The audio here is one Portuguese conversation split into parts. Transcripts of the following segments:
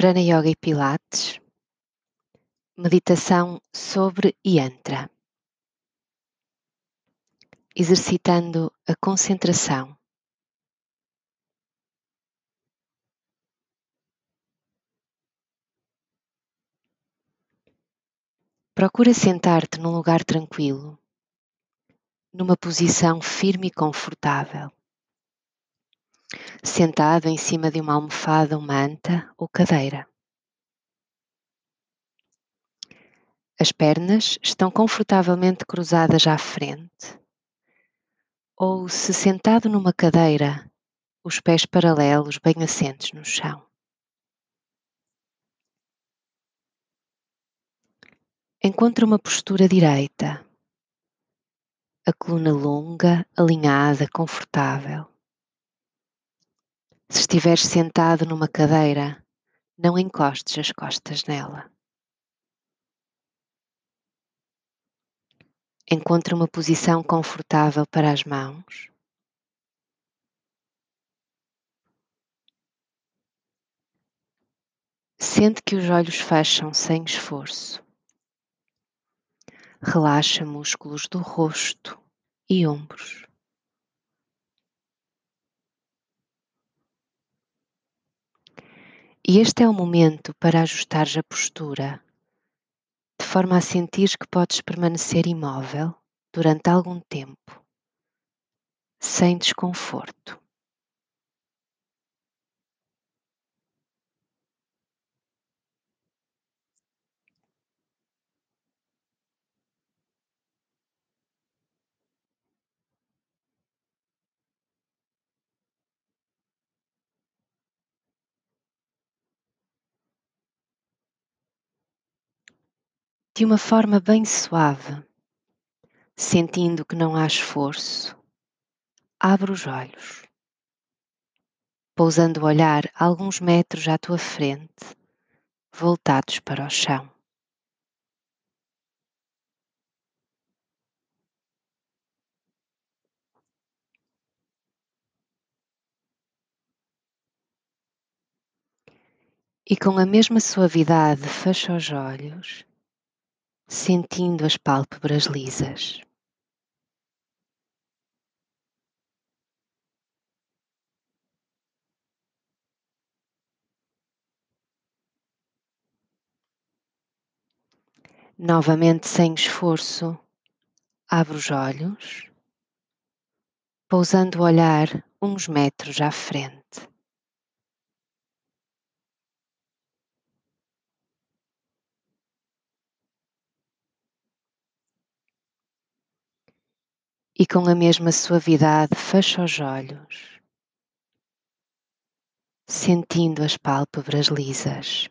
Prana Yoga e Pilates, meditação sobre Yantra, exercitando a concentração. Procura sentar-te num lugar tranquilo, numa posição firme e confortável sentado em cima de uma almofada, manta ou cadeira. As pernas estão confortavelmente cruzadas à frente. Ou, se sentado numa cadeira, os pés paralelos bem assentes no chão. Encontre uma postura direita, a coluna longa, alinhada, confortável. Se estiveres sentado numa cadeira, não encostes as costas nela. Encontre uma posição confortável para as mãos. Sente que os olhos fecham sem esforço. Relaxa músculos do rosto e ombros. E este é o momento para ajustares a postura, de forma a sentir que podes permanecer imóvel durante algum tempo, sem desconforto. De uma forma bem suave, sentindo que não há esforço, abre os olhos, pousando o olhar alguns metros à tua frente, voltados para o chão. E com a mesma suavidade, fecha os olhos sentindo as pálpebras lisas. Novamente, sem esforço, abre os olhos, pousando o olhar uns metros à frente. E com a mesma suavidade fecha os olhos, sentindo as pálpebras lisas.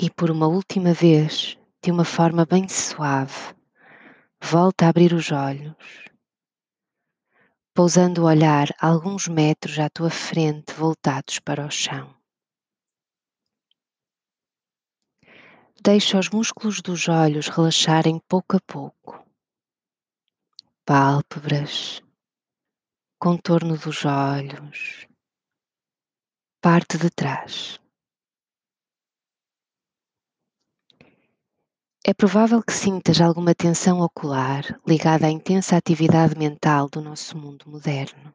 E por uma última vez, de uma forma bem suave, volta a abrir os olhos pousando o olhar alguns metros à tua frente, voltados para o chão. Deixa os músculos dos olhos relaxarem pouco a pouco. Pálpebras, contorno dos olhos, parte de trás. É provável que sintas alguma tensão ocular ligada à intensa atividade mental do nosso mundo moderno.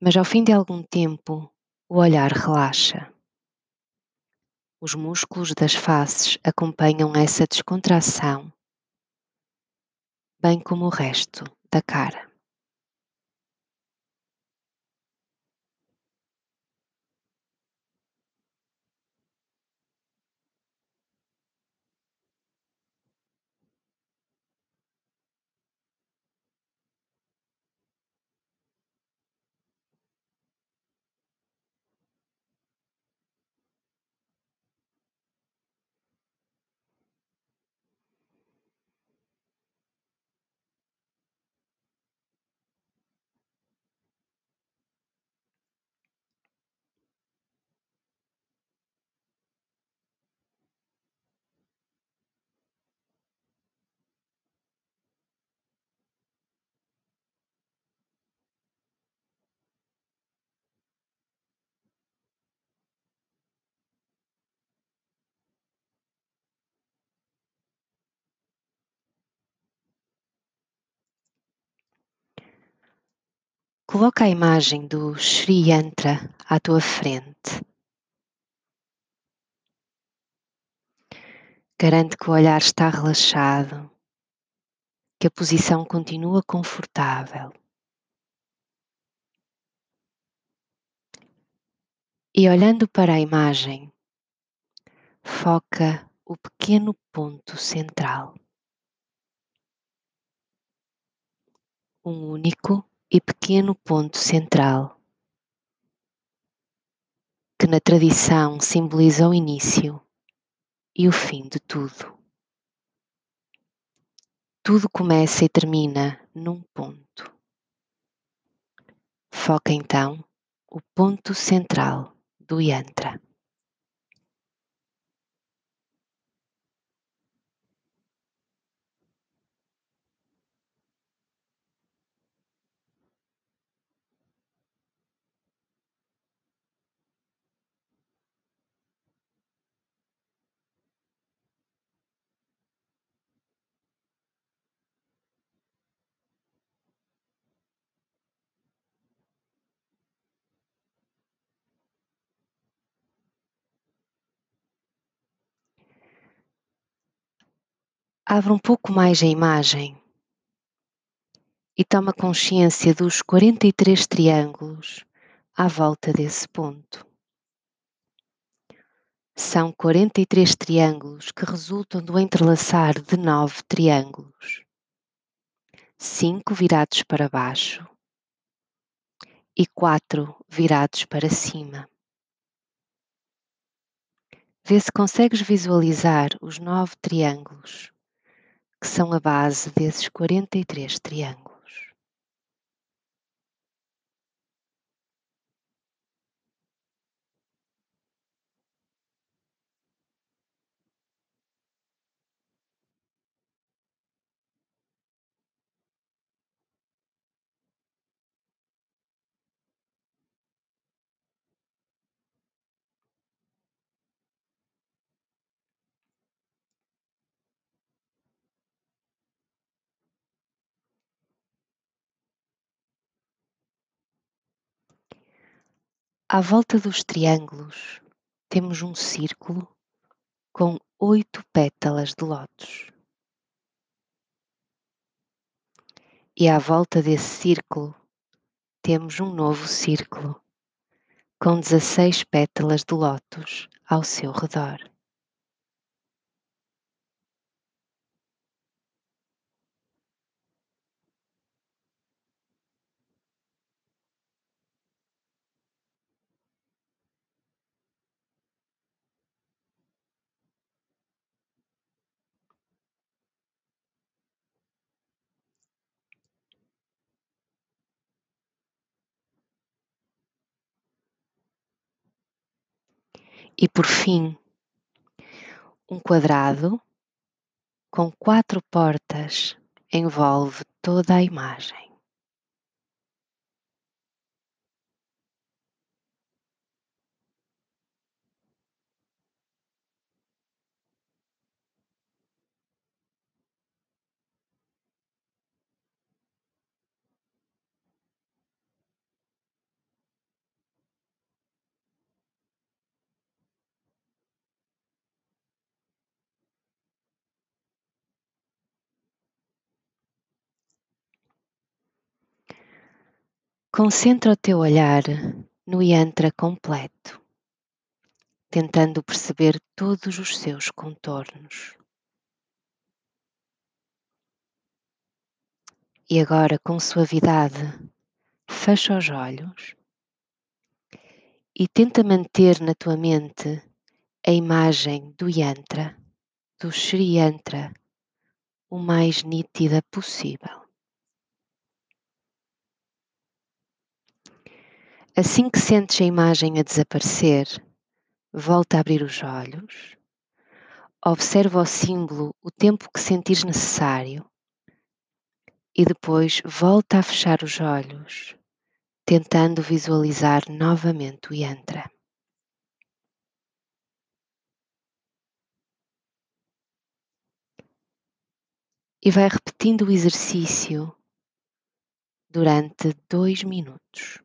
Mas ao fim de algum tempo, o olhar relaxa. Os músculos das faces acompanham essa descontração, bem como o resto da cara. Coloca a imagem do Sri Yantra à tua frente. Garante que o olhar está relaxado, que a posição continua confortável. E olhando para a imagem, foca o pequeno ponto central. Um único e pequeno ponto central, que na tradição simboliza o início e o fim de tudo. Tudo começa e termina num ponto. Foca então o ponto central do Yantra. Abra um pouco mais a imagem e toma consciência dos 43 triângulos à volta desse ponto. São 43 triângulos que resultam do entrelaçar de nove triângulos, cinco virados para baixo e quatro virados para cima. Vê se consegues visualizar os nove triângulos que são a base desses 43 triângulos. À volta dos triângulos temos um círculo com oito pétalas de lótus. E à volta desse círculo temos um novo círculo com 16 pétalas de lótus ao seu redor. E por fim, um quadrado com quatro portas envolve toda a imagem. Concentra o teu olhar no yantra completo, tentando perceber todos os seus contornos. E agora, com suavidade, fecha os olhos e tenta manter na tua mente a imagem do yantra, do Sri Yantra, o mais nítida possível. Assim que sentes a imagem a desaparecer, volta a abrir os olhos, observa o símbolo o tempo que sentires necessário e depois volta a fechar os olhos, tentando visualizar novamente o yantra. E vai repetindo o exercício durante dois minutos.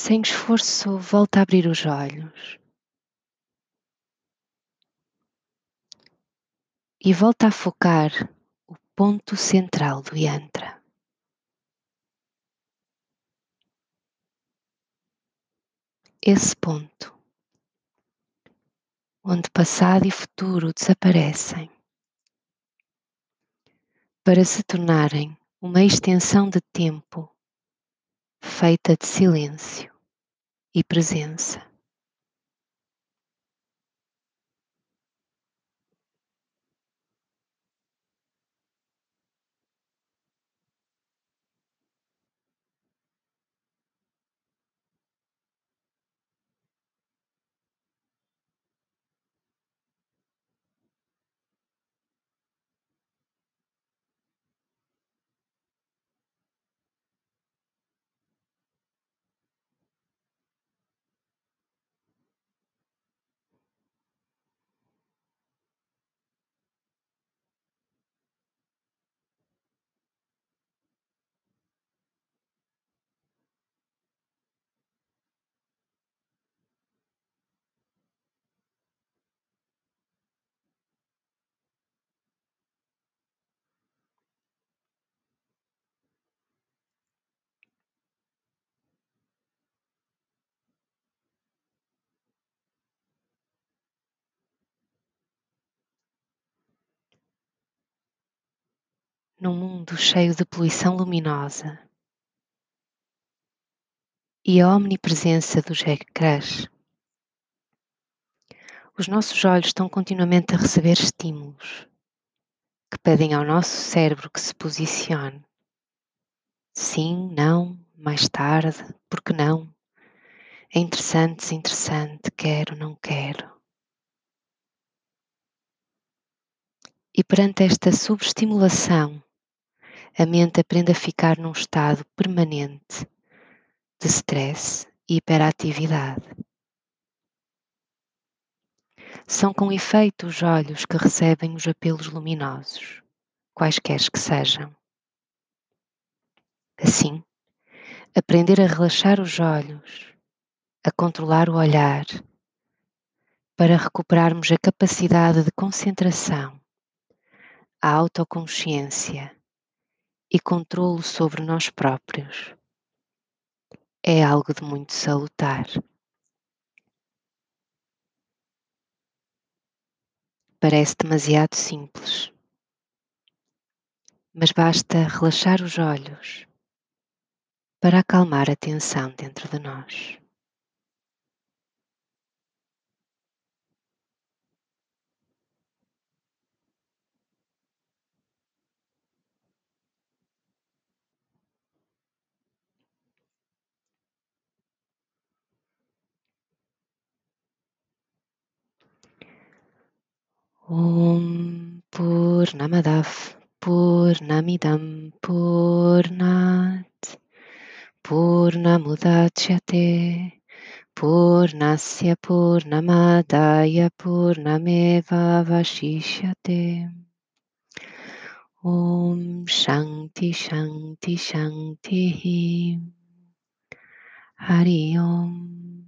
Sem esforço, volta a abrir os olhos. E volta a focar o ponto central do yantra. Esse ponto, onde passado e futuro desaparecem, para se tornarem uma extensão de tempo feita de silêncio e presença. Num mundo cheio de poluição luminosa e a omnipresença dos ecrãs, os nossos olhos estão continuamente a receber estímulos que pedem ao nosso cérebro que se posicione. Sim, não, mais tarde, porque não? É interessante, desinteressante, quero, não quero. E perante esta subestimulação, a mente aprende a ficar num estado permanente de stress e hiperatividade. São com efeito os olhos que recebem os apelos luminosos, quaisquer que sejam. Assim, aprender a relaxar os olhos, a controlar o olhar, para recuperarmos a capacidade de concentração, a autoconsciência e controlo sobre nós próprios. É algo de muito salutar. Parece demasiado simples, mas basta relaxar os olhos para acalmar a tensão dentro de nós. ॐ पूर्णमदः पूर्णमिदं पूर्णात्। पूर्णमुदाच्यते पूर्णस्य पूर्णमादाय पूर्णमेवावशिष्यते। ॐ शङ्क्ति शङ्क्ति शङ्क्तिः हरि ओम्।